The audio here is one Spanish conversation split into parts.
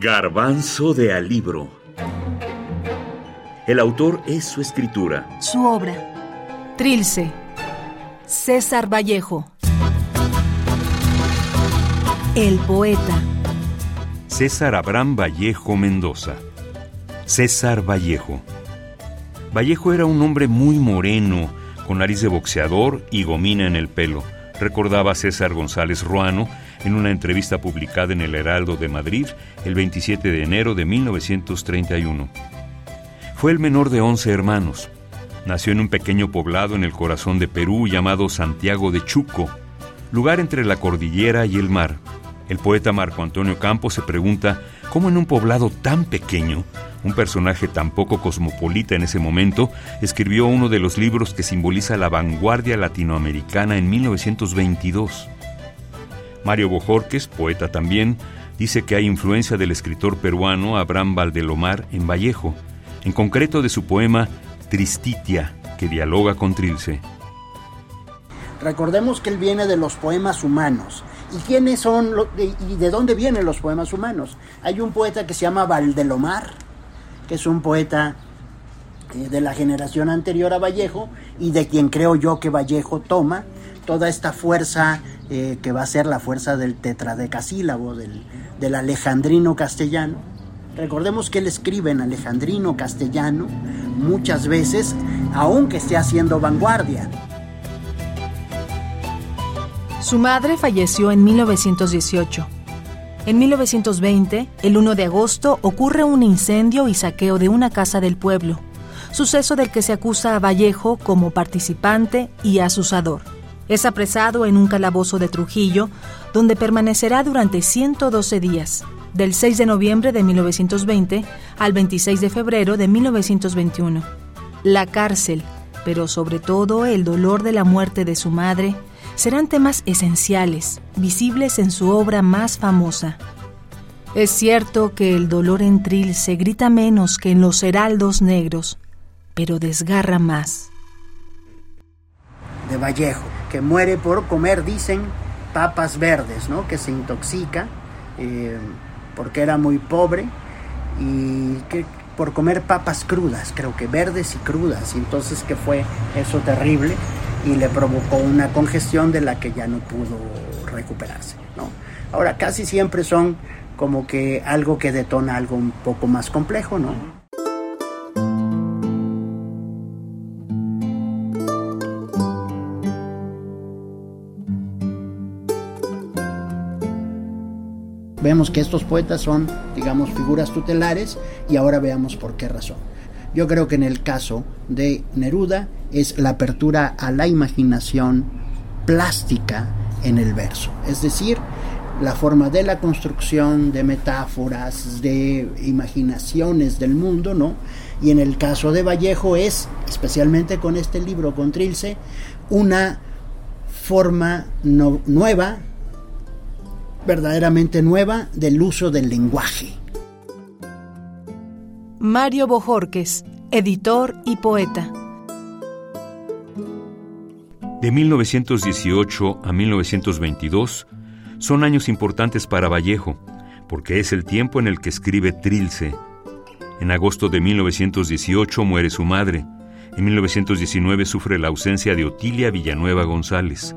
Garbanzo de Alibro. El autor es su escritura. Su obra. Trilce. César Vallejo. El poeta. César Abraham Vallejo Mendoza. César Vallejo. Vallejo era un hombre muy moreno, con nariz de boxeador y gomina en el pelo, recordaba César González Ruano en una entrevista publicada en el Heraldo de Madrid el 27 de enero de 1931. Fue el menor de 11 hermanos. Nació en un pequeño poblado en el corazón de Perú llamado Santiago de Chuco, lugar entre la cordillera y el mar. El poeta Marco Antonio Campos se pregunta cómo en un poblado tan pequeño, un personaje tan poco cosmopolita en ese momento, escribió uno de los libros que simboliza la vanguardia latinoamericana en 1922. Mario Bojorques, poeta también, dice que hay influencia del escritor peruano Abraham Valdelomar en Vallejo, en concreto de su poema Tristitia, que dialoga con Trilce. Recordemos que él viene de los poemas humanos. ¿Y quiénes son y de dónde vienen los poemas humanos? Hay un poeta que se llama Valdelomar, que es un poeta eh, de la generación anterior a Vallejo y de quien creo yo que Vallejo toma toda esta fuerza eh, que va a ser la fuerza del tetradecasílabo, del, del alejandrino castellano. Recordemos que él escribe en alejandrino castellano muchas veces, aunque esté haciendo vanguardia. Su madre falleció en 1918. En 1920, el 1 de agosto, ocurre un incendio y saqueo de una casa del pueblo, suceso del que se acusa a Vallejo como participante y asusador. Es apresado en un calabozo de Trujillo, donde permanecerá durante 112 días, del 6 de noviembre de 1920 al 26 de febrero de 1921. La cárcel, pero sobre todo el dolor de la muerte de su madre, serán temas esenciales, visibles en su obra más famosa. Es cierto que el dolor en Tril se grita menos que en los heraldos negros, pero desgarra más. De Vallejo que muere por comer, dicen, papas verdes, ¿no? Que se intoxica eh, porque era muy pobre y que por comer papas crudas, creo que verdes y crudas, y entonces que fue eso terrible y le provocó una congestión de la que ya no pudo recuperarse, ¿no? Ahora casi siempre son como que algo que detona algo un poco más complejo, ¿no? Vemos que estos poetas son, digamos, figuras tutelares y ahora veamos por qué razón. Yo creo que en el caso de Neruda es la apertura a la imaginación plástica en el verso, es decir, la forma de la construcción de metáforas, de imaginaciones del mundo, ¿no? Y en el caso de Vallejo es, especialmente con este libro, con Trilce, una forma nueva, verdaderamente nueva del uso del lenguaje. Mario Bojorques, editor y poeta. De 1918 a 1922 son años importantes para Vallejo, porque es el tiempo en el que escribe Trilce. En agosto de 1918 muere su madre. En 1919 sufre la ausencia de Otilia Villanueva González.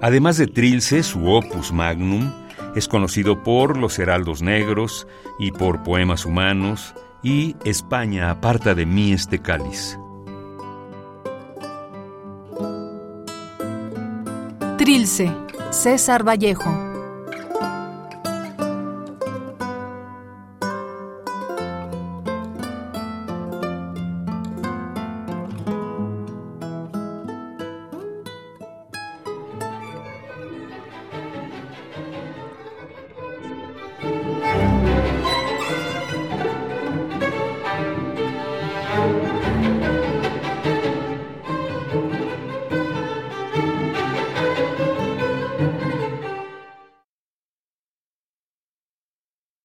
Además de Trilce, su opus magnum es conocido por Los Heraldos Negros y por Poemas Humanos y España aparta de mí este cáliz. Trilce, César Vallejo.